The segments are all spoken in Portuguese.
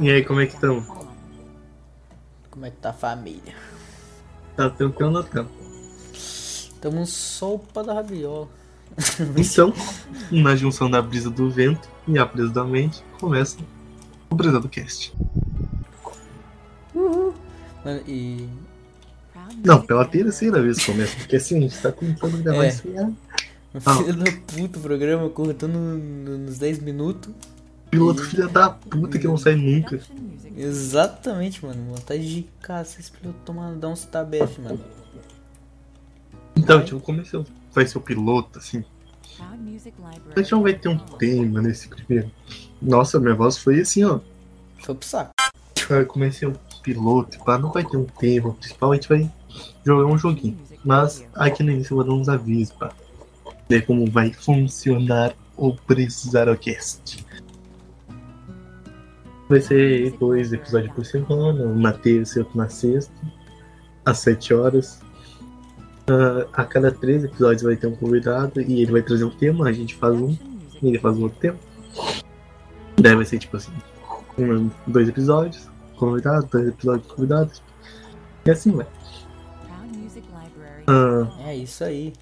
E aí, como é que estão? Como é que tá a família? Tá tranquilo ou não? Tamo sopa da rabiola. Então, na junção da brisa do vento e a brisa da mente, começa o Brisa do Cast. Mano, e. Não, pela terceira vez começa, porque assim, a gente tá tentando gravar É. isso aí. Filho da puta, o programa cortando no- nos 10 minutos. Piloto filha da puta que não sai nunca. Exatamente, mano. Vontade de caça esse piloto tomar, dar uns tabef, mano. Então, tipo, começou. Vai ser o piloto, assim. A gente não vai ter um tema nesse primeiro. Nossa, minha voz foi assim, ó. Foi pro saco. Cara, comecei um piloto, pá, não vai ter um tema principal, a gente vai jogar um joguinho. Mas aqui no início eu vou dar uns avisos, pá. Ver como vai funcionar o Precisarocast. Vai ser dois episódios por semana, um na terça e outro na sexta, às sete horas. Ah, a cada três episódios vai ter um convidado e ele vai trazer um tema, a gente faz um e ele faz um outro tema. Deve ser tipo assim, um, dois episódios, convidado, dois episódios convidados. E assim vai. Ah, É isso aí.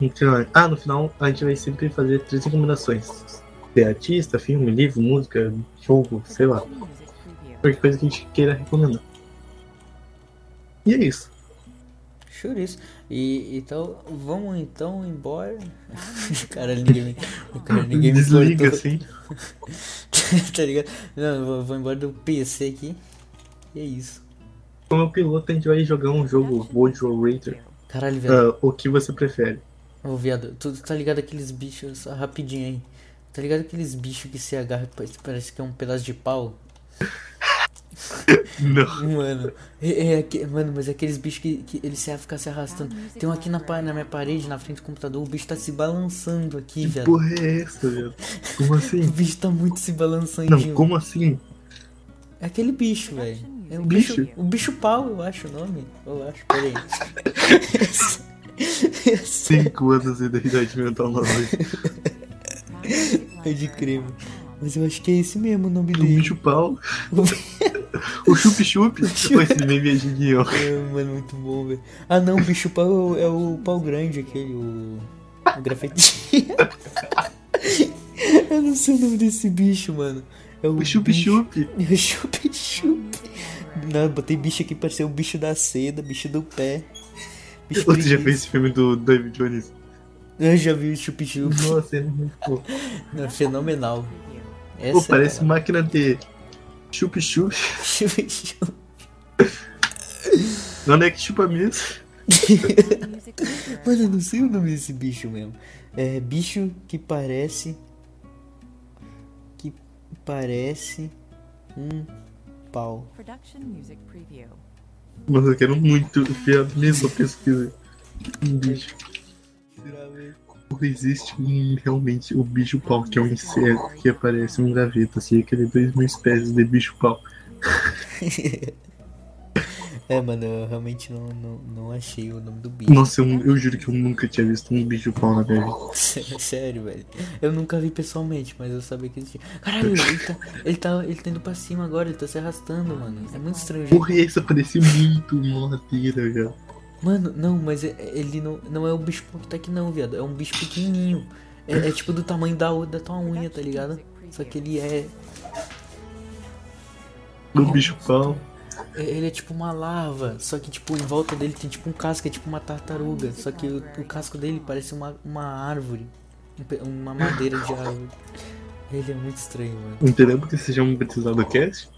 então, ah, no final a gente vai sempre fazer três recomendações. De artista, filme, livro, música, jogo, sei lá. Qualquer coisa que a gente queira recomendar. E é isso. Chouriço. E então, vamos então embora. cara, ninguém me, cara, ninguém me Desliga cortou. assim. tá ligado? Não, vou, vou embora do PC aqui. E é isso. Como é piloto, a gente vai jogar um jogo World War Rater. Caralho, velho. Ah, o que você prefere? Ô, viado, tu tá ligado aqueles bichos, rapidinho aí. Tá ligado aqueles bichos que se agarram e parece- parece que é um pedaço de pau? Não. Mano, é, é mano, mas aqueles bichos que, que eles se ficar se arrastando. Tem um aqui na, na minha parede, na frente do computador, o bicho tá se balançando aqui, Que velho. porra é essa, velho? Como O assim? bicho tá muito se Não, balançandinho. como assim? É aquele bicho, velho. É o Bicho? bicho? O bicho pau, eu acho o nome. Eu acho, peraí. Cinco anos de idade mental nova. É de creme. Mas eu acho que é esse mesmo o nome O dele. bicho pau. O chup-chup. Esse meme é genial. É, mano, muito bom, velho. Ah, não, o bicho pau é o pau grande, aquele, o. O grafite. eu não sei o nome desse bicho, mano. É o. O chup-chup. É o chup-chup. Não, botei bicho aqui pra ser o bicho da seda, bicho do pé. Bicho Você já fez esse filme do David Jones? Eu já vi o chup-chup. Nossa, é muito bom. É fenomenal. Essa Pô, é parece máquina de chup-chup. Chup-chup. Onde é que chupa mesmo? Mano, eu não sei o nome desse bicho mesmo. É bicho que parece. Que parece um pau. Production music preview. Mas eu quero muito ver a mesma pesquisa. Um bicho. Existe um, realmente o bicho pau, que é um inseto que aparece um graveto, assim, aquele dois mil espécies de bicho pau. É, mano, eu realmente não, não, não achei o nome do bicho. Nossa, eu, eu juro que eu nunca tinha visto um bicho pau na minha vida. Sério, velho. Eu nunca vi pessoalmente, mas eu sabia que existia. Caralho, ele tá, ele tá, ele tá indo pra cima agora, ele tá se arrastando, mano. É muito estranho. Porra, essa parece muito uma ladeira, já. Mano, não, mas é- ele não, não é o bicho que tá aqui não, viado. É um bicho pequenininho. É, é tipo do tamanho da, da tua unha, tá ligado? Só que ele é. O bicho pau. é- Ele é tipo uma larva. Só que, tipo, em volta dele tem tipo um casco, é tipo uma tartaruga. Só que o, o casco dele parece uma, uma árvore. um Uma madeira de árvore. Ele é muito estranho, mano. Entendeu porque você chama um precisado cast?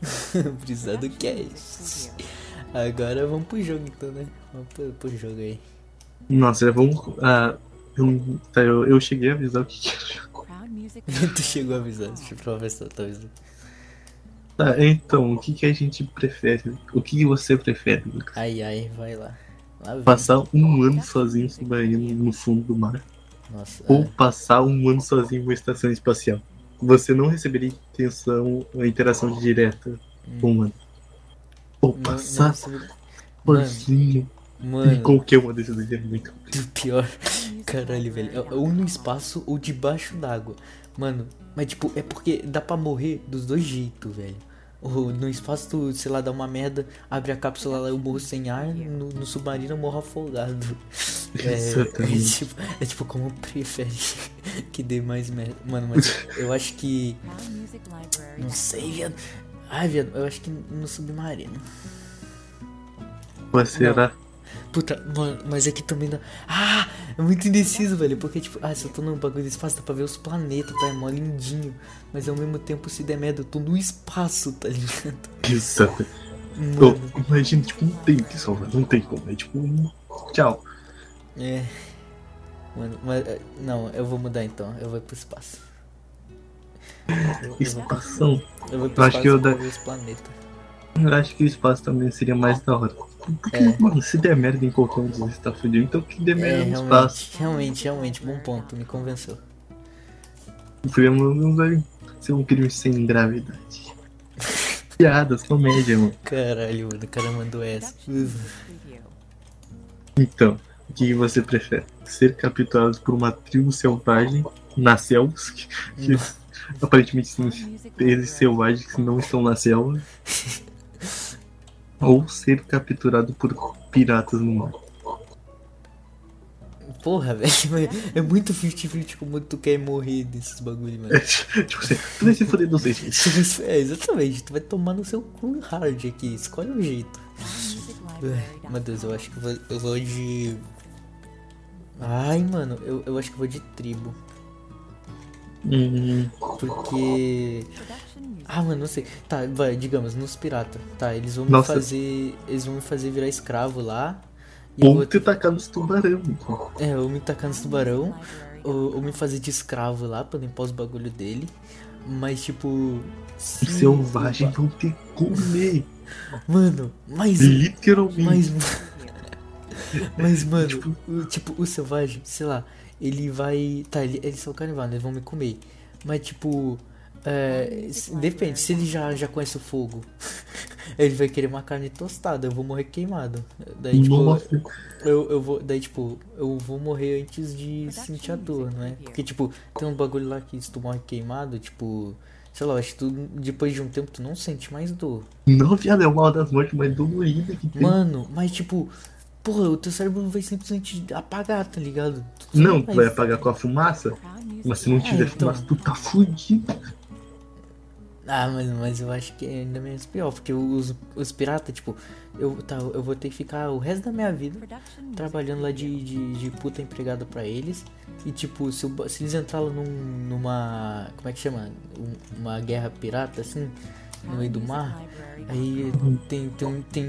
Precisar do cast. Agora vamos pro jogo então, né? Vamos pro, pro jogo aí. Nossa, já vamos. Ah, eu, tá, eu, eu cheguei a avisar o que que era. Crowd music. tu chegou a avisar, deixa eu provar se tá avisando. Tá, então, o que, que a gente prefere? O que, que você prefere, Lucas? Ai ai, vai lá. Lá. Passar um ano sozinho submarino no fundo do mar? Nossa. Ou é. passar um ano sozinho em uma estação espacial? Você não receberia intenção, a interação direta com um ano. Ou Não- passar não recebi- sozinho Mano, qualquer uma dessas é muito. pior. Caralho, velho. É ou no espaço ou debaixo d'água. Mano, mas tipo, é porque dá pra morrer dos dois jeitos, velho. Ou no espaço, tu, sei lá, dá uma merda, abre a cápsula lá, eu morro sem ar, no, no submarino eu morro afogado. É, é, tipo, é tipo como prefere que dê mais merda. Mano, mas eu acho que. Não sei, viado. Ai, viado, eu acho que no submarino. Mas será? Puta, mano, mas aqui também dá. Ah! É muito indeciso, velho. Porque, tipo, ah, se eu tô num bagulho de espaço, dá pra ver os planetas, tá? É mó lindinho. Mas ao mesmo tempo, se der merda, eu tô no espaço, tá ligado? Exato. Mano, imagina, tipo, não tem que salvar, não tem como. É tipo, um tchau. é. Mano, mas. é, Não, eu vou mudar então. Eu vou pro espaço. Eu, Espação. eu vou pro Eu acho espaço que eu da- ver os planetas. Eu acho que o espaço também seria mais da hora. Porque, É. mano, se der merda em qualquer um dos dois, tá fudido. Então que dê É, merda no espaço. realmente, realmente, bom ponto, me convenceu. Podemos vai ser um crime sem gravidade. Piadas, comédia, mano. Caralho, mano, o cara mandou essa. Então, o que você prefere? Ser capturado por uma tribo selvagem na selva? Que aparentemente seres Library. selvagens que não estão na selva. Ou ser capturado por piratas no mar. Porra, velho, é muito 50-50 como tu quer morrer desses bagulho, mano. tipo assim, tu vai se foder dos dois jeitos. É, exatamente, tu vai tomar no seu cu hard aqui, escolhe um jeito. Ai, Library. Meu Deus, eu acho que eu vou, eu vou de. Ai, mano, eu, eu acho que eu vou de tribo. Hum, Porque. Ah, mano, não sei. Tá, vai, digamos, nos piratas. Tá, eles vão me Nossa. fazer. Eles vão me fazer virar escravo lá. E ou vou te tacar nos tubarão. É, ou me tacar nos tubarão. Ou, ou me fazer de escravo lá pra limpar os bagulho dele. Mas tipo. se Os selvagens vão te comer. Mano, mas. Literalmente. Mas. Mas, mano, Tipo- o, tipo, o selvagem, sei lá, ele vai. Tá, ele- eles são carnívoros, eles vão me comer. Mas, tipo. É, depende, se ele já, já conhece o fogo, ele vai querer uma carne tostada, eu vou morrer queimado. Daí, tipo, eu, eu vou. Daí, tipo, eu vou morrer antes de sentir a dor, não é? Porque, tipo, tem um bagulho lá que se tu morre queimado, tipo. Sei lá, acho que tu, depois de um tempo tu não sente mais dor. Não, viado, é uma das mortes mais doloridas que tem. Mano, mas tipo, porra, o teu cérebro vai simplesmente apagar, tá ligado? Tu não, vai- tu vai apagar com a fumaça, Music mas se não tiver É, então. fumaça, tu tá fudido. Ah, mas, mas eu acho que é ainda menos pior, porque os, os piratas, tipo, eu, tá, eu vou ter que ficar o resto da minha vida trabalhando lá de, de, de puta empregada pra eles. E tipo, se, ba- se eles entrarem num, numa. Como é que chama? Um- Uma guerra pirata, assim, no How meio do mar. Aí tem, tem, um- tem.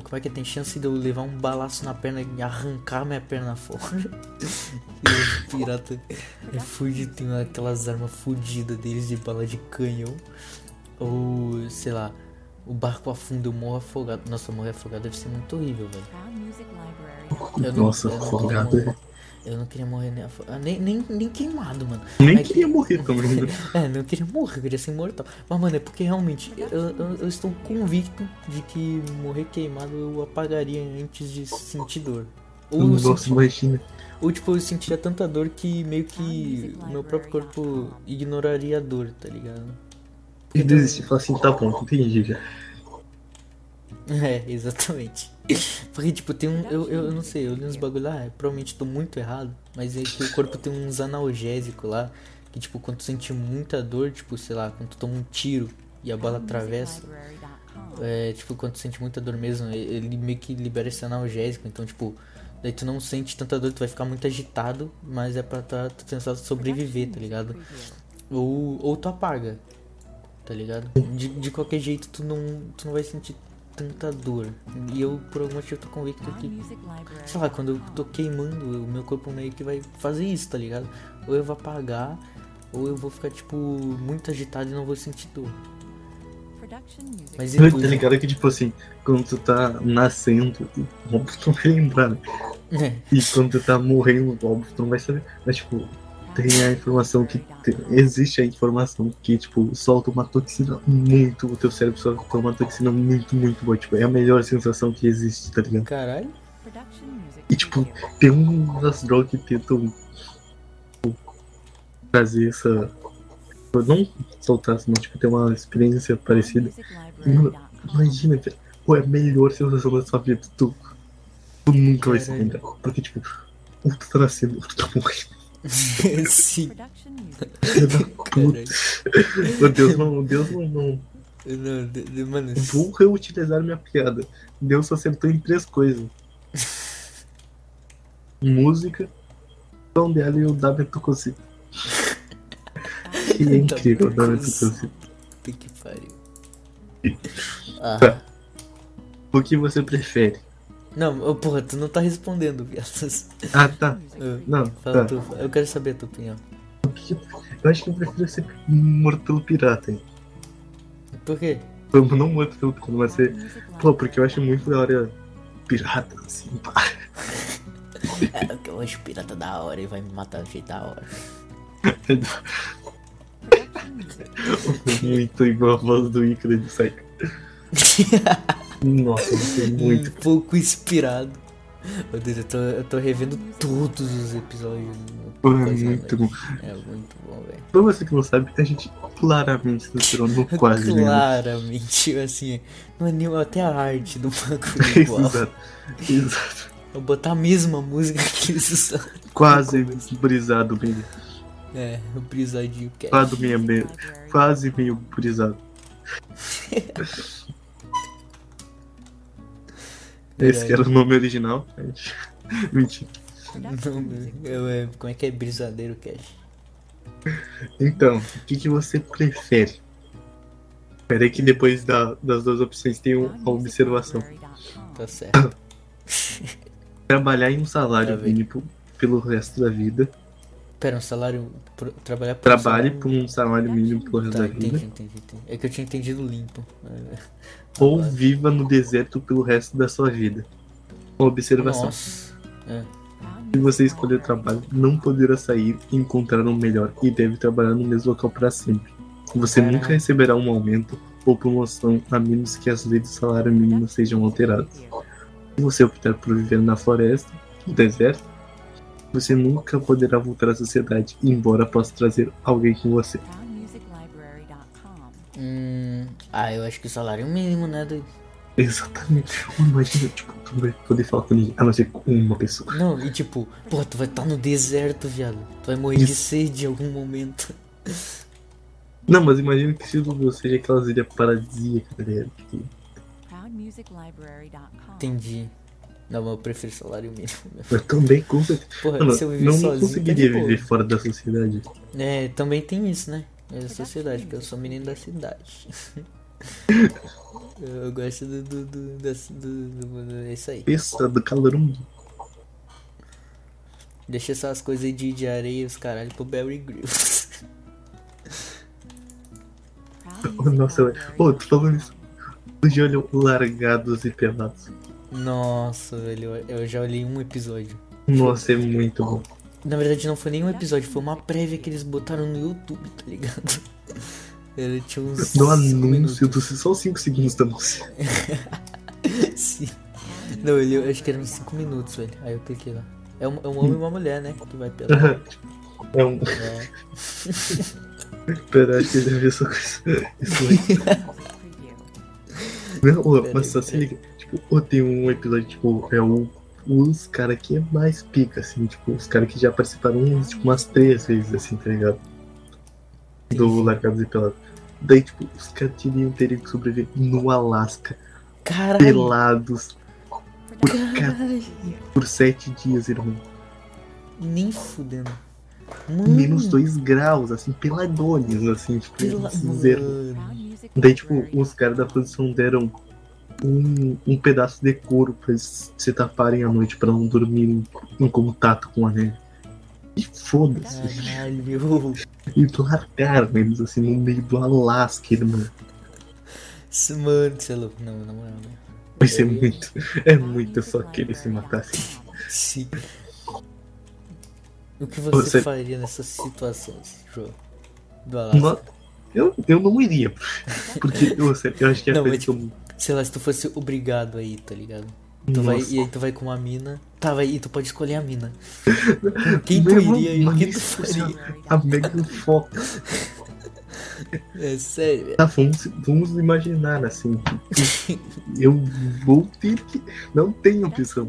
Como é que é? Tem chance de eu levar um balaço na perna e arrancar minha perna fora. e o pirata é fudido, tem aquelas armas fudidas deles de bala de canhão. Ou, sei lá, o barco afunda, eu morro afogado. Nossa, morrer afogado deve ser muito horrível, velho. Não- Nossa, afogado. morrer. Eu não queria morrer nem, ah, nem, nem, nem queimado, mano. Nem que- queria morrer também. né? É, não queria morrer, eu queria ser imortal. Mas, mano, é porque realmente eu, eu, eu estou convicto de que morrer queimado eu apagaria antes de sentir dor. Ou, eu Nossa, imagina. ou tipo, eu sentiria tanta dor que meio que o meu próprio corpo ignoraria a dor, tá ligado? E desistir falar assim, tá bom, entendi já. É, exatamente. Porque, tipo, tem um. Eu, eu não sei, eu li uns bagulho lá, provavelmente tô muito errado, mas é que o corpo tem uns analgésicos lá, que, tipo, quando tu sente muita dor, tipo, sei lá, quando tu toma um tiro e a bala atravessa. É, tipo, quando tu sente muita dor mesmo, ele meio que libera esse analgésico, então, tipo, daí tu não sente tanta dor, tu vai ficar muito agitado, mas é pra tá, tu tentar sobreviver, tá ligado? Ou, ou tu apaga, tá ligado? De, de qualquer jeito, tu não, tu não vai sentir tanta dor. E eu, por algum motivo, tô convicto que, sei lá, quando eu tô queimando, o meu corpo meio que vai fazer isso, tá ligado? Ou eu vou apagar, ou eu vou ficar, tipo, muito agitado e não vou sentir dor. Mas e Tá ligado que, tipo assim, quando tu tá nascendo, óbvio tu não vai lembrar, né? É, E quando tu tá morrendo, óbvio tu não vai saber. Mas, tipo, tem a informação que. tem- existe a informação que, tipo, solta uma toxina muito. O teu cérebro solta uma toxina muito, muito boa. Tipo, é a melhor sensação que existe, tá ligado? caralho. E, tipo, tem umas drogas que tentam. trazer essa. Não soltar, mas tipo, ter uma experiência parecida. Imagina, velho. Pô, é a melhor sensação da sua vida. Tu, tu nunca vai se lembrar. Porque, tipo, um tu tá nascendo, outro tá morrendo. Sim. Meu Deus, não, Deus não, não. Não, de- de- mano. Vou reutilizar minha piada. Deus acertou em três coisas: música, som dela e o W Tucosi. Que é incrível, o W. Puta que pariu. Ah. O que você prefere? Não, porra, tu não tá respondendo, viado. Ah, tá. Ah, Não, Fala tá. tu, eu quero saber a tua opinião. Eu acho que eu prefiro ser morto pelo pirata. hein. Por quê? Não morto pelo pirata, mas ser. Pô, porque eu acho muito da hora pirata, assim, pá. É, porque eu acho pirata da hora e vai me matar do jeito da hora. Muito igual a voz do Icaro de Psycho. Nossa, isso é muito. Um pouco inspirado. Meu Deus, eu tô, eu tô revendo todos os episódios. Pô, é muito bom. É muito bom, velho. Pra você que não sabe, a gente claramente se inspirou no quase né? Claramente, assim, não é nem até a arte do bagulho igual. Exato. Exato. Vou botar a mesma música que eles usaram. Quase brisado meio. É, brisadinho que é. Quase meio. Quase meio brisado. Esse era o nome original. Mentira. Não, eu, é, como é que é brisadeiro cash? Então, o que, que você prefere? Peraí que depois da- das duas opções tem um- a observação. Tá certo. Trabalhar em um salário Tá mínimo pelo resto da vida. Pera, um salário. pro- trabalhar por Trabalhe um por um salário mínimo pelo resto Tá, da vida. entendi, entendi, entendi. É que eu tinha entendido limpo. Ou viva no deserto pelo resto da sua vida. Uma observação. Nossa. É. Se você escolher o trabalho, não poderá sair e encontrar um melhor e deve trabalhar no mesmo local para sempre. Você Caralho. nunca receberá um aumento ou promoção a menos que as leis do salário mínimo sejam alteradas. Se você optar por viver na floresta, no deserto, você nunca poderá voltar à sociedade, embora possa trazer alguém com você. Hum. Ah, eu acho que o salário mínimo, né? doido? Exatamente. Imagina, tipo, tu não vai poder falar com ninguém, a não ser com uma pessoa. Não, e tipo, pô, tu vai estar no deserto, viado. Tu vai morrer de Isso. sede em algum momento. Não, mas imagina que se você seja aquelas ilhas paradisíacas, tá ligado? Entendi. Não, mas eu prefiro salário mínimo. meu. Eu também com. Porra, Mano, se eu viver não sozinho. conseguiria tá de viver fora da sociedade. É, também tem isso, né? É a sociedade, porque eu sou menino da cidade. eu gosto do. do. do. do, do, do- é isso aí. Pensa do calor um Deixa essas coisas aí de, de areia, os caralho, pro Barry Grylls. Oh, nossa. Ô, tu falando isso. Já olhou largados e pelados. Nossa, velho, eu, já olhei um episódio. Nossa, é muito bom. Na verdade, não foi nem um episódio, foi uma prévia que eles botaram no YouTube, tá ligado? Ele tinha uns. Cinco anúncio, do, só 5 segundos do anúncio. Sim. Não, ele, eu acho que eram 5 minutos, velho. Aí eu cliquei lá. É um, é um homem e uma mulher, né? Que vai pela. É um. É. Pera, acho que ele deve ver essa coisa. Isso aí. Não, mas só se liga. Tipo, ô, tem um episódio, tipo, é o. Os caras que é mais pica, assim, tipo, os caras que já participaram tipo, umas três vezes, assim, tá ligado? Do Largados e Pelados. Daí, tipo, os caras teriam, teriam que sobreviver no Alasca, Caralho! pelados, por, ca- Caralho! por sete dias, irmão. Nem fudendo. Mano, Menos dois graus, assim, peladões, assim, tipo, pela... zero. Daí, tipo, os caras da produção deram um, um pedaço de couro pra eles se taparem à noite pra não dormir em, em contato com a neve. E foda-se. Caralho! E largaram eles assim no meio do Alasca, irmão. Isso, Mano, você é louco. Não, na moral, né? Vai ser muito. É muito só que eles se matassem. Sim. O que você, Você- faria nessas situações, João? Do Alasca? Eu, eu não iria. Porque eu, eu acho que é a Não, coisa mas, que eu. Sei lá, se tu fosse obrigado aí, tá ligado? Tu vai, e aí tu vai com uma mina. Tá, vai, e tu pode escolher a mina. Com quem tu Meu iria e o que tu faria? A Megan Fox. É sério. Tá, vamos, vamos imaginar assim. Eu vou ter que. Não tem opção.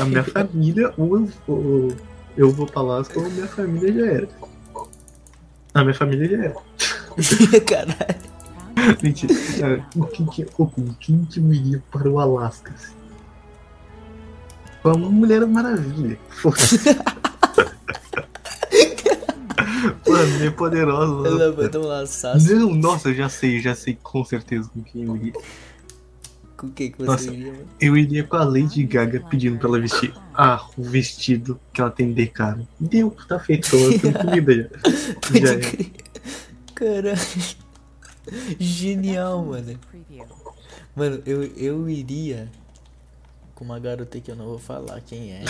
A minha família, ou eu vou, eu vou pra Alaska, ou a minha família já era. A minha família já era. Caralho. Mentira. Ah, O que que, o com quem que eu iria para o Alasca? assim? Com a Mulher Maravilha. Foda-se. Pô, a minha poderosa. Ela vai tomar uma sassa. Não, nossa, eu já sei, já sei com certeza com quem eu iria. Com quem que você Nossa. iria, mano? Eu iria com a Lady Gaga pedindo pra ela vestir ah, o vestido que ela tem de cara. Deu, tá feito, ela tem comida já. Já é. Caralho. Genial, mano. Mano, eu, eu iria com uma garota que eu não vou falar quem é.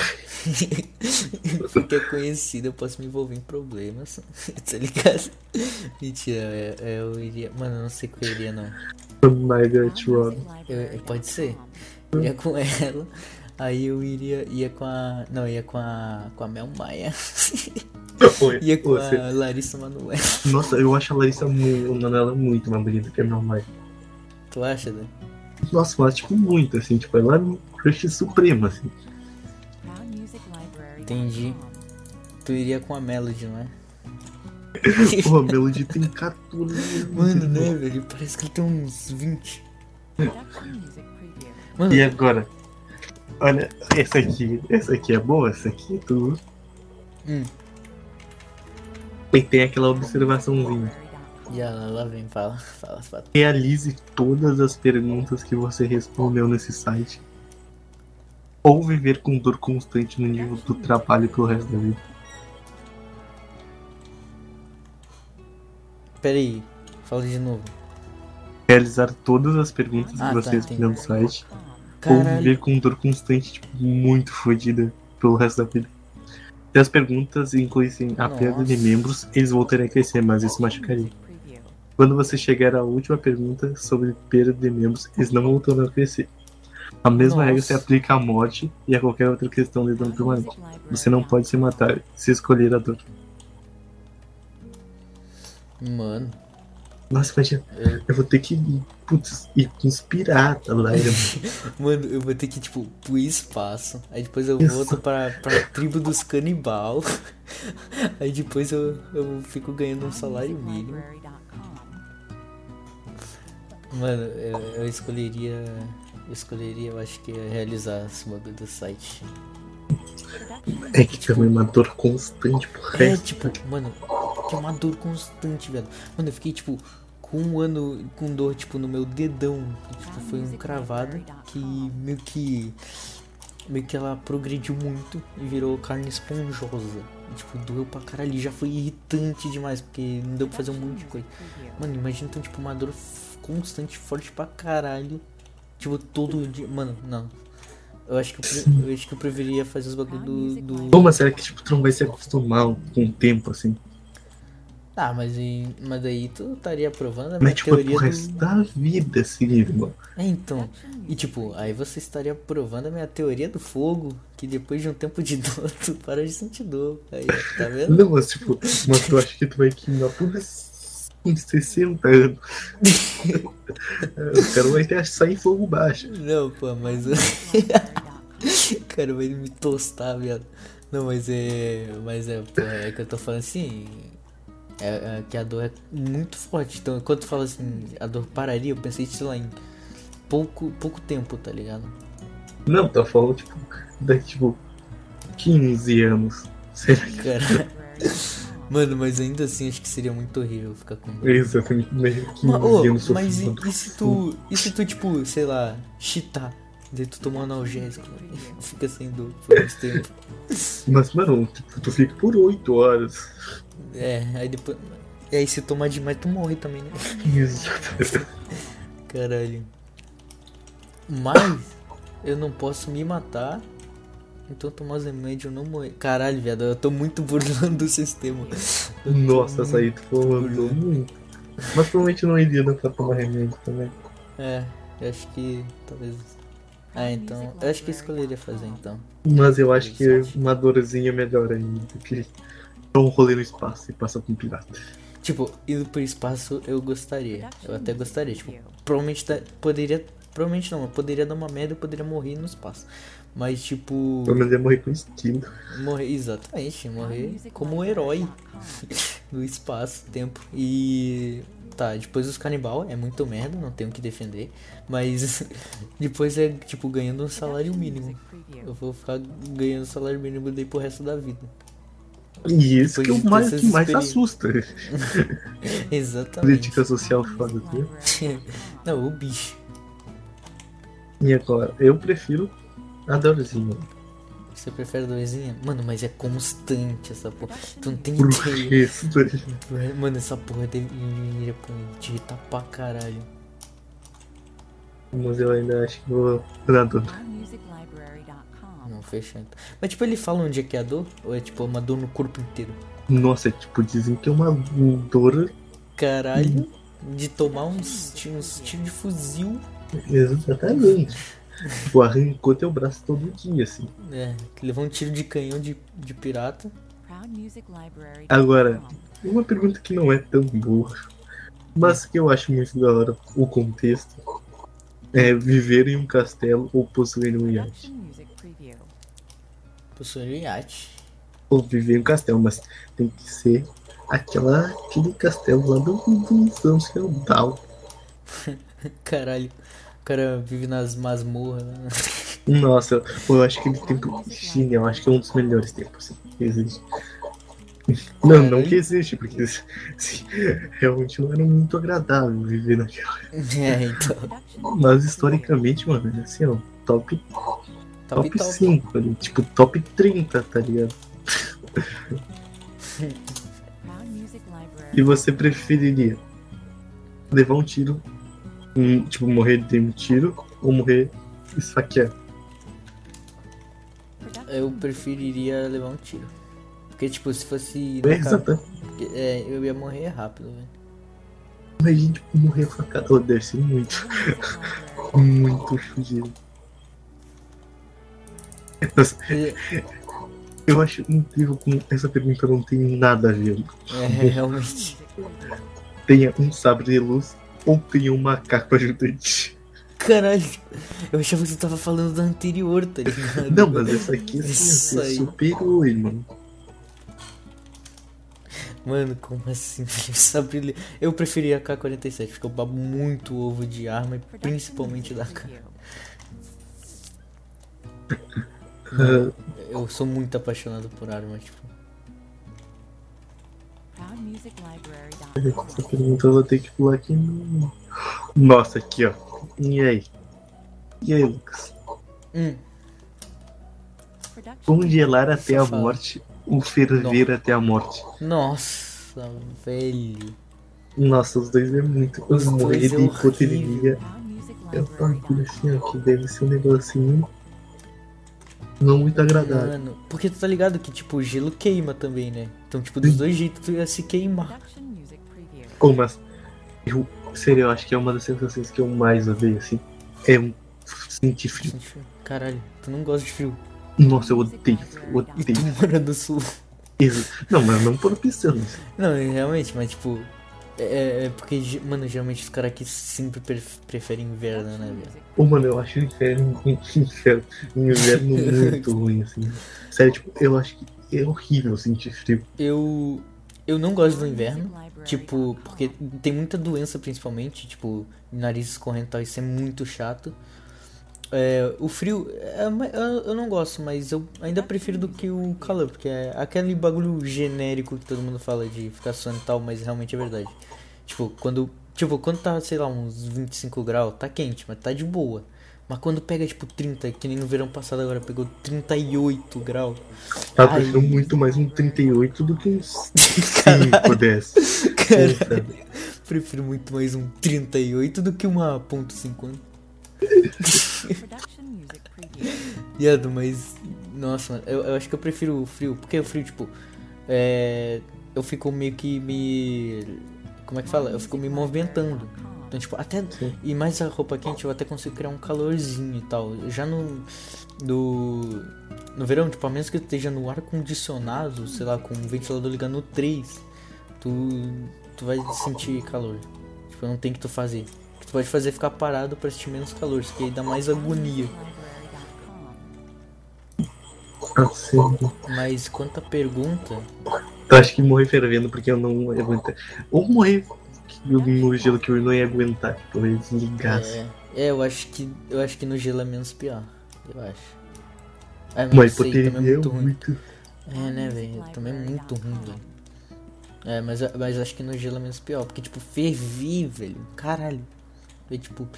Porque é conhecida, eu posso me envolver em problemas. tá ligado? Mentira, eu, eu iria. Mano, eu não sei qual eu iria, não. Margaret Robbie. Pode ser. Eu ia com ela. Aí eu iria. ia com a. Não, ia com a. com a Mel Maia. Ia com você- a Larissa Manoel. Nossa, eu acho a Larissa muito, Manoela muito mais bonita que a minha mãe. Tu acha, né? Nossa, mas tipo muito, assim, tipo, ela é um crush supremo, assim. Entendi. Tu iria com a Melody, não é? Pô, a Melody tem 14 anos. Mano, né, velho? Parece que ele tem uns 20. Mano, E agora? Olha, essa aqui, essa aqui é boa, essa aqui é tudo. Hum. E tem aquela observaçãozinha. já lá vem, fala, fala, fala. Realize todas as perguntas que você respondeu nesse site. Ou viver com dor constante no nível do trabalho pelo resto da vida. Pera aí, fala de novo. Realizar todas as perguntas Ah, que você tá, respondeu no site. Ou Caralho, viver com dor constante, tipo, muito fodida pelo resto da vida. Se as perguntas incluíssem a perda de membros, eles voltariam a crescer, mas isso machucaria. Quando você chegar à última pergunta sobre perda de membros, eles não voltarão a crescer. A mesma Nossa. regra se aplica à morte e a qualquer outra questão de dano permanente. Você não pode se matar se escolher a dor. mano. Nossa, imagina, eu vou ter que putz, ir com os piratas lá. eu- Mano, eu vou ter que, tipo, pro espaço. Aí depois eu Isso. volto pra, pra tribo dos canibal. Aí depois eu, eu fico ganhando um salário mínimo. Mano, eu, eu escolheria. Eu escolheria, eu acho que realizar esse bagulho do site. É que também uma dor constante pro É, resto. tipo, mano, que é uma dor constante, velho. Mano, eu fiquei, tipo, com um ano com dor, tipo, no meu dedão. Tipo, foi um cravado que meio que. Meio que ela progrediu muito e virou carne esponjosa. E, tipo, doeu pra caralho. E já foi irritante demais, porque não deu pra fazer um monte de coisa. Mano, imagina então, tipo, uma dor constante, forte pra caralho. Tipo, todo dia. Mano, não. Eu acho que eu, pre- eu acho que eu preferia fazer os bagulho do. do... Mas será que tipo, tu não vai se acostumar com o tempo, assim? Ah, mas, mas daí tu estaria aprovando a minha Mas tipo, teoria pro resto do... da vida, irmão. É, então. E tipo, aí você estaria aprovando a minha teoria do fogo, que depois de um tempo de dor, tu para de sentir dor. Aí, tá vendo? Não, mas tipo, mas tu acha que tu vai queimar por uns 60 anos. o cara vai ter sair fogo baixo. Não, pô, mas. cara, vai me tostar, viado. Não, mas é. Mas é, pô, é que eu tô falando assim. É, é que a dor é muito forte. Então, quando tu fala assim, a dor pararia, eu pensei, sei lá, em pouco, pouco tempo, tá ligado? Não, tá falando, tipo, daqui, tipo, 15 anos. Será que Cara. Mano, mas ainda assim acho que seria muito horrível ficar com dor. exatamente meio 15 Ma- ô, anos mas e, e se tu. E se tu, tipo, sei lá, cheatar? Daí tu tomar analgésico, fica sem dor por muito tempo. Mas, mano, tipo, tu fica por 8 horas. É, aí depois. E aí se tomar demais tu morre também, né? Exatamente. Caralho. Mas eu não posso me matar. Então tomar os remédios eu não morrer. Caralho, viado, eu tô muito burlando o sistema. Nossa, essa aí tu falou muito-. Mas provavelmente não iria dar pra tomar remédio também. É, eu acho que talvez. Ah, então. Eu acho que eu escolheria fazer então. Mas eu acho que uma dorzinha é melhor ainda. Que dar um rolê no espaço e passar com um pirata. Tipo, indo pro espaço eu gostaria. Eu até gostaria. Tipo, provavelmente tá- poderia. Provavelmente não, eu poderia dar uma merda, eu poderia morrer no espaço. Mas tipo. Pelo menos ia morrer com estilo. Morrer, exatamente, morrer como um herói no espaço, tempo. E. Tá, depois os canibal é muito merda, não tenho o que defender. Mas depois é tipo ganhando um salário mínimo. Eu vou ficar ganhando salário mínimo daí pro resto da vida. E isso Depois que é o mais, que mais assusta. Exatamente. Política social foda, viu? Não, o bicho. E agora, eu prefiro a dorzinha. Você prefere dorzinha? Mano, mas é constante essa porra. Tu não tem Por ideia. que? Mano, essa porra deveria pô, te irritar pra caralho. Mas eu ainda acho que vou na dor. Não, fechou então. Mas tipo, ele fala onde é que é a dor? Ou é tipo uma dor no corpo inteiro? Nossa, tipo, dizem que é uma dor. Caralho, de tomar uns, uns tiros de fuzil. Exatamente. Tipo, arrancou teu braço todo dia, assim. É, que levou um tiro de canhão de, de pirata. Agora, uma pergunta que não é tão boa, mas que eu acho muito da hora o contexto. É viver em um castelo ou possuir um iate. Possuir um iate. Ou viver em um castelo, mas tem que ser aquela, aquele castelo lá do, dos anos feudal. Caralho, o cara vive nas masmorras. né? Nossa, eu, acho que ele tem China, eu acho que é um dos melhores tempos que existe. Não, não que existe, porque assim, realmente não era muito agradável viver naquela. É, então. Mas historicamente, mano, é assim, ó, top, Top top, top. 5, ali, tipo top 30, tá ligado? E você preferiria levar um tiro, um, tipo, morrer de um tiro ou morrer esfaqueado? Eu preferiria levar um tiro. Porque, tipo, se fosse. É, exatamente. é, eu ia morrer rápido, velho. Imagina, tipo, morrer facado. Oh, deve ser muito, muito fugido. Eu acho incrível como essa pergunta não tem nada a ver. É, realmente. Tenha um sabre de luz ou tenha um macaco ajudante. Caralho, eu achava que você tava falando da anterior, tá ligado? Não, mas essa aqui assim, Isso é superior, mano. Mano, como assim? Sabe, li- eu preferia a K-47, porque eu babo muito ovo de arma e principalmente da K. Ah, Eu sou muito apaixonado por arma, tipo. Pergunta eu vou ter que pular aqui. no- Nossa, aqui ó. E aí? E aí, Lucas? Hum, Congelar até a Fala. morte ou ferver até a morte? nossa, velho. Nossa, os dois é muito. Os morrer dois é de hipotermia é um bagulho assim, ó, que deve ser um negocinho não muito agradável. Mano, porque tu tá ligado que, tipo, o gelo queima também, né? Então, tipo, dos dois jeitos tu ia se queimar. Oh, mas eu, sério, eu acho que é uma das sensações que eu mais odeio, assim. É um sentir frio. Sente frio. Caralho, tu não gosta de frio. Nossa, eu odeio, E odeio. tu mora no sul. Isso. Não, mas não por opção. Não, realmente, mas tipo. É, é porque, ge- mano, geralmente os caras aqui sempre pref- preferem inverno, né, velho? Pô, mano, eu acho o inferno, inferno, inverno muito ruim, assim. Sério, tipo, eu acho que é horrível sentir frio. Eu. Eu não gosto do inverno. Tipo, porque tem muita doença principalmente, tipo, nariz escorrendo e tal, isso é muito chato. É, o frio, é, eu, não gosto, mas eu ainda prefiro do que o calor, porque é aquele bagulho genérico que todo mundo fala de ficar suando e tal, mas realmente é verdade. Tipo, quando, tipo, quando tá, sei lá, uns 25 graus, tá quente, mas tá de boa. Mas quando pega, tipo, 30, que nem no verão passado agora pegou 38 graus. Tá, Ai. prefiro muito mais um 38 do que uns Caralho. 5, 10. Caralho. Prefiro muito mais um 38 do que uma ponto .50. Viado, mas. Nossa, mano, eu, eu acho que eu prefiro o frio. Porque o frio, tipo. É. Eu fico meio que me. Como é que fala? Eu fico me movimentando. Então, tipo, até. Sim. E mais a roupa quente eu até consigo criar um calorzinho e tal. Já no. No. No verão, tipo, a menos que eu esteja no ar condicionado, sei lá, com o ventilador ligado no 3, tu. Tu vai sentir calor. Tipo, não tem que tu fazer. Que tu pode fazer é ficar parado pra sentir menos calor, isso que aí dá mais agonia. Assim, Mas quanto à pergunta. eu acho que morrer fervendo porque eu não ia aguentar. Ou morrer no gelo que eu não ia aguentar, tipo, eu ia desligar. assim. É, é, eu acho que. Eu acho que no gelo é menos pior. Eu acho. Ah, não Mas sei, também é é muito ruim. muito. É, né, velho? Também é muito ruim, velho. É, mas, mas acho que no gelo é menos pior. Porque, tipo, ferver, velho. Caralho. É, tipo,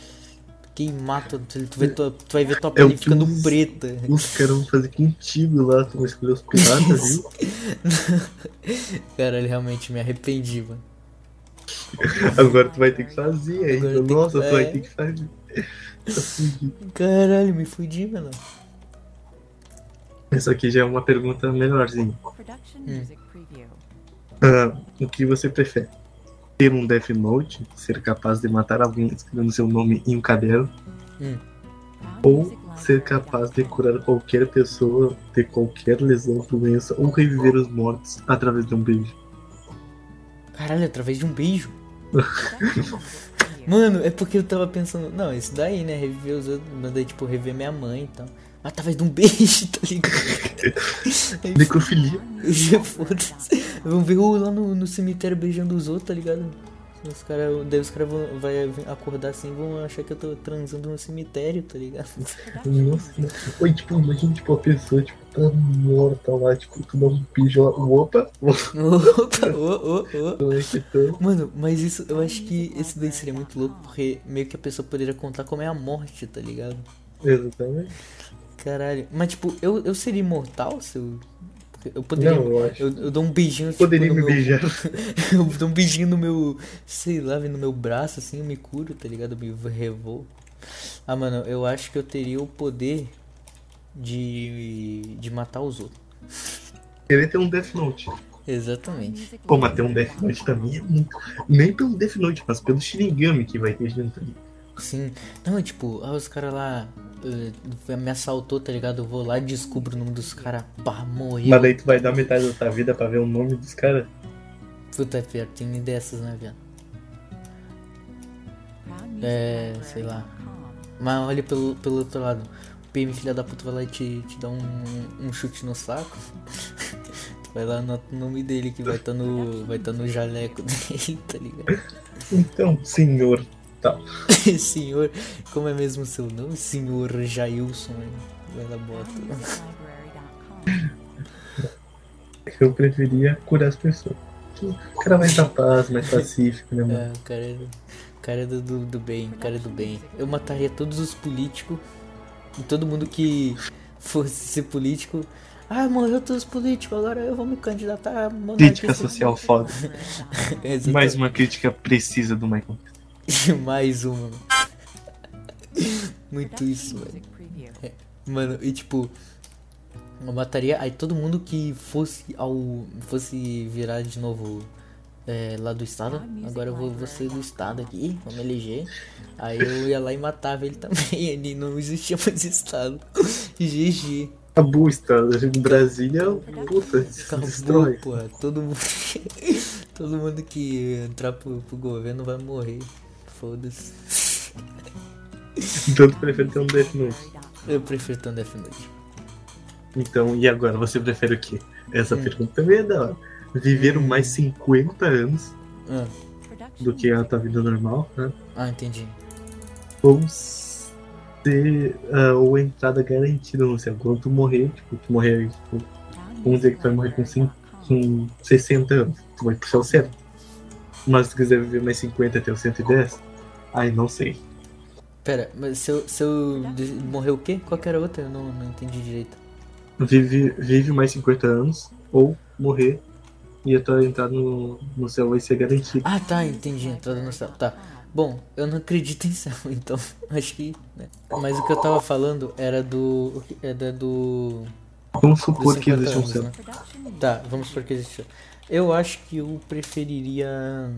queimar tua, tu, tu, vai, tua, tu vai ver tua É pele que ficando os- preta. Os caras vão fazer contigo lá, tu vai escolher os piratas, viu? Caralho, realmente me arrependi, mano. Agora tu vai ter que fazer ainda. Agora tem que- Nossa, tu vai é. ter que fazer. Tá. Caralho, me fudi, mano. Essa aqui já é uma pergunta melhorzinha. Preview. Ah, o que você prefere? Ter um Death Note, ser capaz de matar alguém escrevendo seu nome em um caderno, Found ou ser capaz de curar qualquer pessoa de qualquer lesão, doença ou reviver os mortos através de um beijo. Caralho, através de um beijo. Mano, é porque eu tava pensando, não, isso daí, né? Reviver os outros, mandei, tipo, rever minha mãe e tal. Através de um beijo, tá ligado? Necrofilia. já foda-se. Vão ver eu lá no, no cemitério beijando os outros, tá ligado? Os cara, daí os caras vão vai acordar assim e vão achar que eu tô transando no cemitério, tá ligado? Nossa, Oi, tipo, imagina tipo, a pessoa tipo, tá morta lá, tipo, tu dá um beijo lá. Opa! Opa, ô, ô, ô. É tá? Mano, mas isso, eu acho que esse daí seria muito louco, porque meio que a pessoa poderia contar como é a morte, tá ligado? Exatamente. Caralho. Mas tipo, eu, eu seria imortal se eu. Eu poderia. Não, eu acho. Eu, eu dou um beijinho tipo, Poderia me meu, beijar. Eu dou um beijinho no meu. Sei lá, no meu braço, assim, eu me curo, tá ligado? Eu me revolvo. Ah, mano, eu acho que eu teria o poder de. de matar os outros. Queria ter um Death Note. Exatamente. Pô, mas ter um. Death Note também é muito. Nem pelo Death Note, mas pelo Shinigami que vai ter junto ali. Sim. Não, é tipo, ah, os caras lá. Eh, me assaltou, tá ligado? Eu vou lá e descubro o nome dos caras. Pá, morreu. Mas daí tu vai dar metade da tua vida pra ver o nome dos caras. Puta, é pior, tem dessas, né, viado? É, sei lá. Mas olha pelo, pelo outro lado. O PM filha da puta vai lá e te, te dá um, um chute no saco. tu vai lá anota o nome dele que vai estar no. Vai tá no jaleco dele, tá ligado? Então, senhor. Tá. Senhor. Como é mesmo o seu nome? Senhor Jailson. lá, bota. Eu preferia curar as pessoas. O cara vai dar paz, mais pacífico, né, mano? É, o cara é do, o cara é do, do, do bem, o cara é do bem. Eu mataria todos os políticos e todo mundo que fosse ser político. Ah, morreu todos os políticos, agora eu vou me candidatar a Crítica social foda. Mais uma crítica precisa do Michael. Mais uma. Muito isso, velho. music preview. Mano, e tipo, eu mataria aí todo mundo que fosse ao. fosse virar de novo é, lá do estado. Agora eu vou, vou ser do estado aqui, vou me eleger. Aí eu ia lá e matava ele também. Ele não existia mais estado. GG. Acabou o estado. Brasília, puta, Acabou, destrói. porra. Todo mundo. todo mundo que entrar pro, pro governo vai morrer. Foda-se. Então tu prefere ter um Death Note. Eu prefiro tanto Death Note. Então, e agora? Você prefere o quê? Essa Hum. pergunta também é da hora. Viver mais 50 anos Production do que a tua vida normal, né? ah entendi. Ou ter ah, ou entrada garantida no céu. Quando tu morrer, tipo, tu morrer, tipo, vamos dizer que tu vai morrer com, library cinco, dot com. com 60 anos. Tu vai pro céu certo. Mas se tu quiser viver mais 50 até os 110, aí não sei. Pera, mas se eu, se eu de- morrer o quê? Qual que era a outra? Eu não, não entendi direito. Vive, vive mais 50 anos ou morrer e a tua entrada no, no céu vai ser garantida. Ah, tá, entendi. Entrada no céu. Tá. Bom, eu não acredito em céu, então acho que. né. Mas o que eu tava falando era do. Era do. Vamos supor que 50 existe um céu. né? Tá, vamos supor que existe. Eu acho que eu preferiria.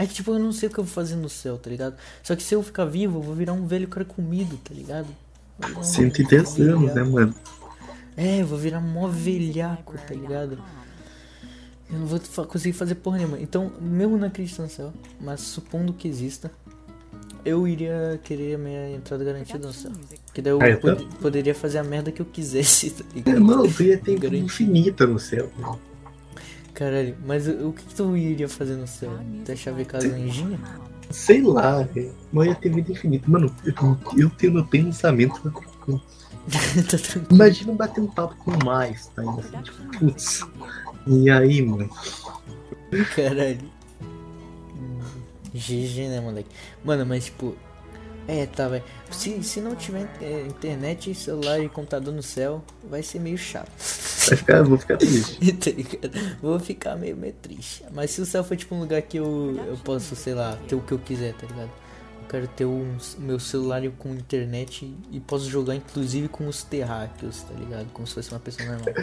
Aí, tipo, eu não sei o que eu vou fazer no céu, tá ligado? Só que se eu ficar vivo, eu vou virar um velho cara comido, tá ligado? Um 110 anos, né, velhaco. mano? É, eu vou virar mó velhaco, tá ligado? Eu não vou conseguir fazer porra nenhuma. Então, mesmo não acreditando no céu, mas supondo que exista, eu iria querer a minha entrada garantida no céu. Que daí eu Ah, eu pod- poderia fazer a merda que eu quisesse, tá ligado? É, Não, tu ia ter infinita no céu. Caralho, mas o que, que tu iria fazer no céu? Tu chavecar as anjinhas? Sei lá, velho. Mas ia ter vida infinita. Mano, eu, eu tenho meu pensamento. tá tranquilo. Imagina bater um papo com mais, tá? Assim, tipo, putz. E aí, mano? Caralho. GG, né, moleque? Mano, mas tipo. É, tá, velho. Se, se não tiver é, internet, celular e computador no céu, vai ser meio chato. Vai ficar, vou ficar triste. tá? Vou ficar meio, meio triste. Mas se o céu for tipo um lugar que eu, eu posso, sei lá, ter o que eu quiser, tá ligado? Eu quero ter um, meu celular com internet e posso jogar inclusive com os terráqueos, tá ligado? Como se fosse uma pessoa normal.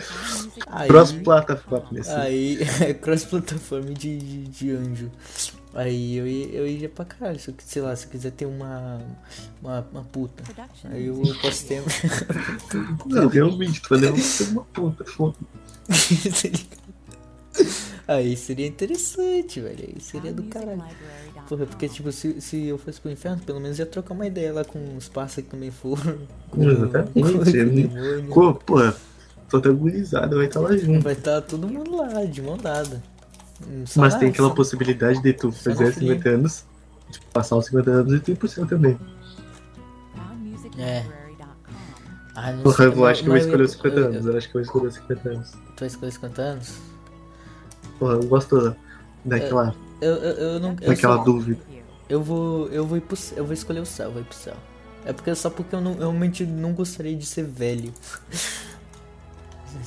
Aí, Cross-plataforma, nesse. aí é cross-plataforma de, de, de anjo. Aí eu, ia- eu iria pra caralho, se eu, sei lá, se eu quiser ter uma, uma, uma puta. Aí eu posso ter. Não, realmente, tu vai levar uma puta, foda. Tá? Aí seria interessante, velho. Aí seria do caralho. Porra, porque tipo, se, se eu fosse pro inferno, pelo menos ia trocar uma ideia lá com os parça que também foram. Com, Exatamente, com. Pô, pô, toda agonizada, vai estar lá junto. Vai estar todo mundo lá, de mão dada. Só Mas tem aquela só- possibilidade de tu fazer frio. 50 anos, tipo, passar os 50 anos e tu ir pro céu também. É. Ah, não Porra, sei, eu acho que eu vou escolher os eu- 50 eu- anos. Eu acho que eu vou escolher os 50 anos. Tu vai escolher 50 anos? Porra, eu gosto daquela, Eu, eu, eu não. Eu, daquela só- dúvida. eu vou. Eu vou ir pro céu. Eu vou escolher o céu, eu vou ir pro céu. É porque só porque eu, não, eu realmente não gostaria de ser velho.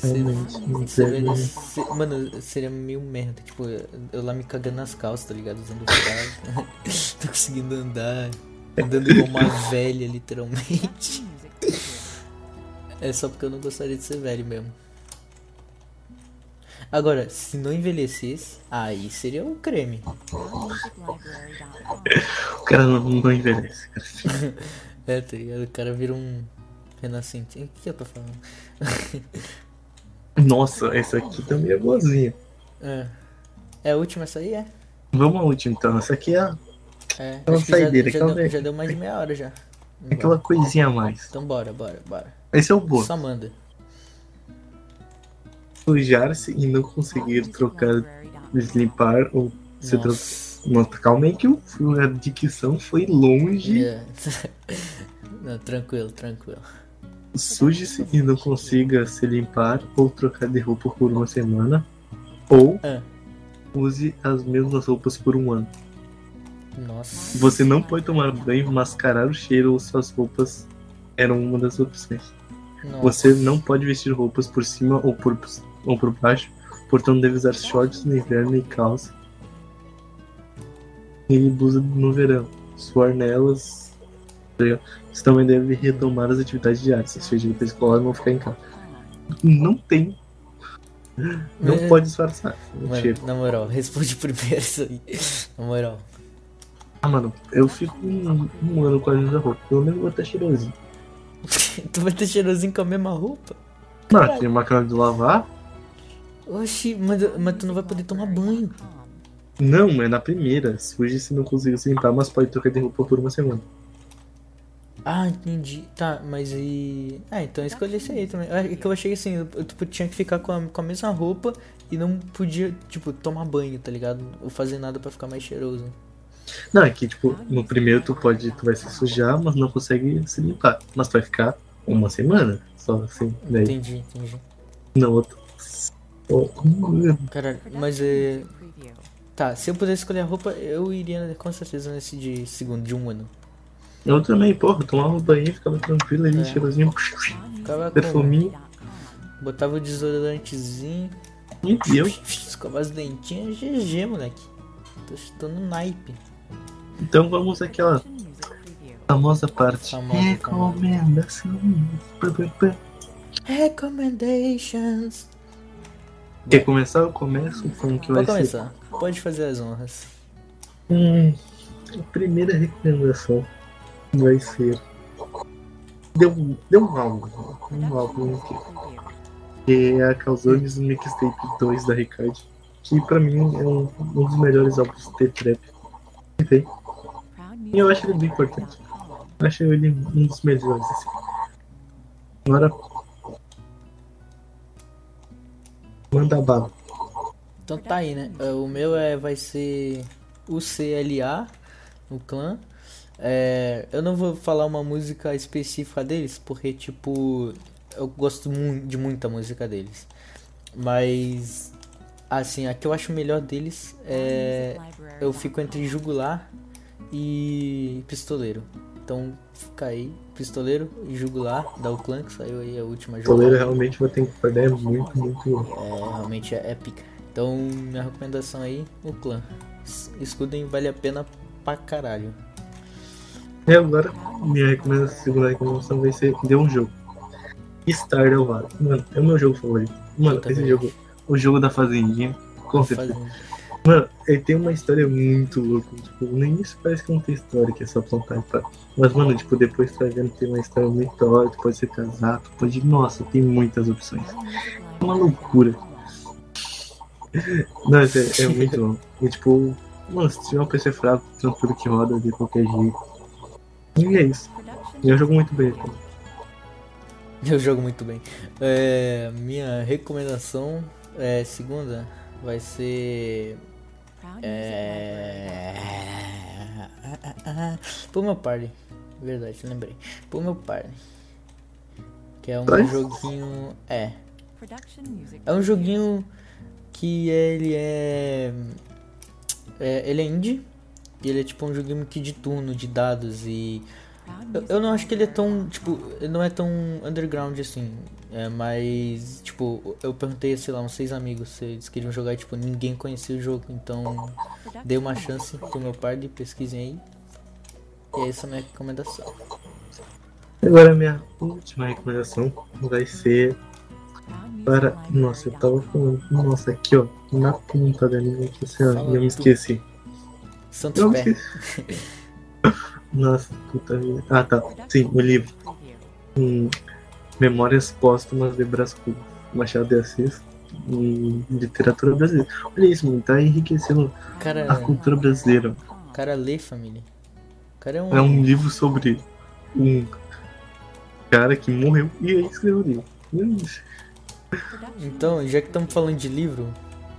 Realmente, ser mano, seria meio merda. Tipo, eu, lá me cagando nas calças, tá ligado? Usando fralda. Tô conseguindo andar. Andando igual uma velha, literalmente. É só porque eu não gostaria de ser velho mesmo. Agora, se não envelhecesse, aí seria o creme. O cara não, não envelhece. É, tá ligado? O cara vira um renascente. O que eu tô falando? Nossa, essa aqui também é boazinha. É. É a última essa aí, é? Vamos à última então. Essa aqui é É. Aquela acho que já, saideira, já, aquela deu, já deu mais de meia hora já. Vambora. aquela coisinha a mais. Então bora, bora, bora. Esse é o bônus. Só manda. Sujar-se e não conseguir trocar, deslimpar ou se. Nossa. Calma aí que o- a dicção foi longe. É. Não, tranquilo, tranquilo. Suje-se e não consiga se limpar ou trocar de roupa por uma semana. Ou É. use as mesmas roupas por um ano. Nossa. Você não pode tomar banho, mascarar o cheiro ou suas roupas eram uma das opções. Nossa. Você não pode vestir roupas por cima ou por, ou por baixo, portanto deve usar shorts no inverno e calça. E blusa no verão. Suar nelas. Você também deve retomar as atividades diárias, ou seja, ir pra escola e não ficar em casa. Não tem. Não É. pode disfarçar. Mano, na moral, responde primeiro isso aí. Na moral. Ah, mano, eu fico um, um ano com a mesma roupa. Pelo menos eu vou estar cheirosinho. tu vai ter cheirosinho com a mesma roupa? Não, tem máquina de lavar? Oxi, mas, mas tu não vai poder tomar banho. Não, é na primeira. Se não conseguir se limpar, mas pode trocar de roupa por uma semana. Ah, entendi. Tá, mas e. Ah, então eu escolhi esse aí também. É que eu achei assim, eu, tipo, tinha que ficar com a, com a mesma roupa e não podia, tipo, tomar banho, tá ligado? Ou fazer nada pra ficar mais cheiroso. Não, é que tipo, no primeiro tu pode, tu vai se sujar, mas não consegue se limpar. Mas tu vai ficar uma semana só assim, daí. Entendi, entendi. No outro. Oh, Caralho, mas é. Tá, se eu pudesse escolher a roupa, eu iria com certeza nesse de segundo, de um ano. Eu também, porra, tomava banho, ficava tranquilo ali, É. com. Perfuminho. Botava o desodorantezinho, E deu. escovava as dentinhas, GG, moleque. Tô, no naipe. Então vamos àquela famosa parte. Famosa, pá. Recommendations. Quer começar? Eu começo com o que vai Pode ser. começar. Pode fazer as honras. Hum, a primeira recomendação vai ser. Deu, deu um álbum. Um álbum que, que é a Calzones Mixtape 2 da Ricard. Que pra mim é um, um dos melhores álbuns de trap. que tem. E eu acho ele bem importante. Eu acho ele um dos melhores, assim. Agora. Manda bala. Então tá aí, né? O meu é, vai ser o CLA, o clã. É, eu não vou falar uma música específica deles, porque, tipo, eu gosto de muita música deles. Mas, assim, a que eu acho melhor deles é. Eu fico entre Jugular e Pistoleiro. Então, fica aí, Pistoleiro e Jugular, da o clã, que saiu aí a última jogada. realmente vou ter que perder é muito, muito. É, realmente é, é pica. Então, minha recomendação aí, o clã. Es- Escudem vale a pena pra caralho. E agora, minha recomendação, segunda recomendação vai ser de um jogo. Stardew Valley. Mano, é o meu jogo favorito. Mano, esse jogo, o jogo da fazendinha, com certeza. Mano, ele tem uma história muito louca. Tipo, no início parece que não tem história, que é só plantar e pá. Mas, mano, tipo, depois vai vendo tem uma história muito da hora, tu pode ser casado, tu pode. Nossa, tem muitas opções. É uma loucura. Não, isso é, é muito bom. E tipo, mano, se tiver um PC fraco, tranquilo que roda de qualquer jeito. E é isso. E é um jogo muito bem. Eu jogo muito bem. É, minha recomendação é segunda vai ser é pro meu party. Verdade, lembrei. Pro meu party. Que é um Vai? joguinho, é, é um joguinho que ele é, é ele é indie. E ele é tipo um joguinho que de turno, de dados e eu, eu não acho que ele é tão, tipo, ele não é tão underground assim. É, mas, tipo, eu perguntei, sei lá, uns seis amigos se eles queriam jogar, e, tipo, ninguém conhecia o jogo. Então, dei uma chance pro meu par de pesquisem aí. E é essa a minha recomendação. Agora, a minha última recomendação vai ser para. Nossa, eu tava falando. Nossa, aqui ó, na ponta da língua aqui, assim, eu me esqueci. Santos Pé. esqueci. Nossa, puta vida. Ah, tá. Sim, o livro. Hum, Memórias Póstumas de Brás Cubas. Machado de Assis. Em literatura brasileira. Olha isso, mano. Tá enriquecendo a Cara, cultura brasileira. cara lê, família. O cara é um. É um livro sobre um cara que morreu e aí escreveu o livro. Então, já que estamos falando de livro,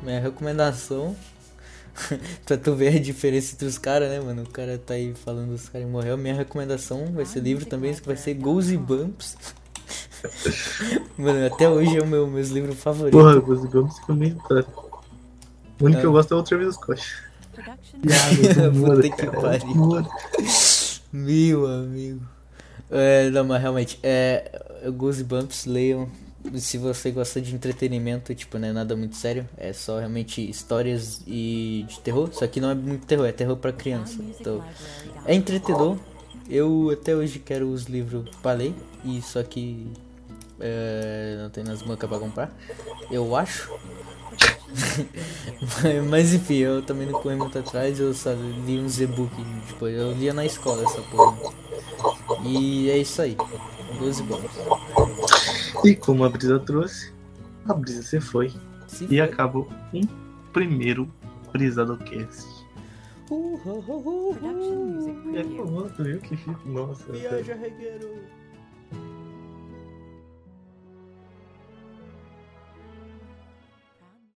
minha recomendação. pra tu ver a diferença entre os caras, né, mano? O cara tá aí falando dos caras morreu. Minha recomendação vai ser livro também, que vai ser Goals e Bumps. mano, até hoje é o meu meus livros favoritos. Porra, os Gomes também tá. O único que eu gosto é o Travis Scott. Puta que pariu. Meu amigo. É, não, mas realmente, é. Goosebumps, leiam. Se você gosta de entretenimento, tipo, não é nada muito sério. É só realmente histórias e de terror. Só que não é muito terror, é terror pra criança. Então, é entretedor. Eu até hoje quero os livros pra ler. E só que. é, não tem nas bancas pra comprar. Eu acho. Mas- Mas enfim, eu também não corri muito atrás, eu só li uns e-book, tipo, eu lia na escola essa porra. E é isso aí. 12 bônus. E como a brisa trouxe, a brisa se foi. Se E foi. acabou um primeiro Brisado Cast. Uh, uh, uh, uh, uh. E acabou, tu viu que fica? Nossa, Viaja, regueiro.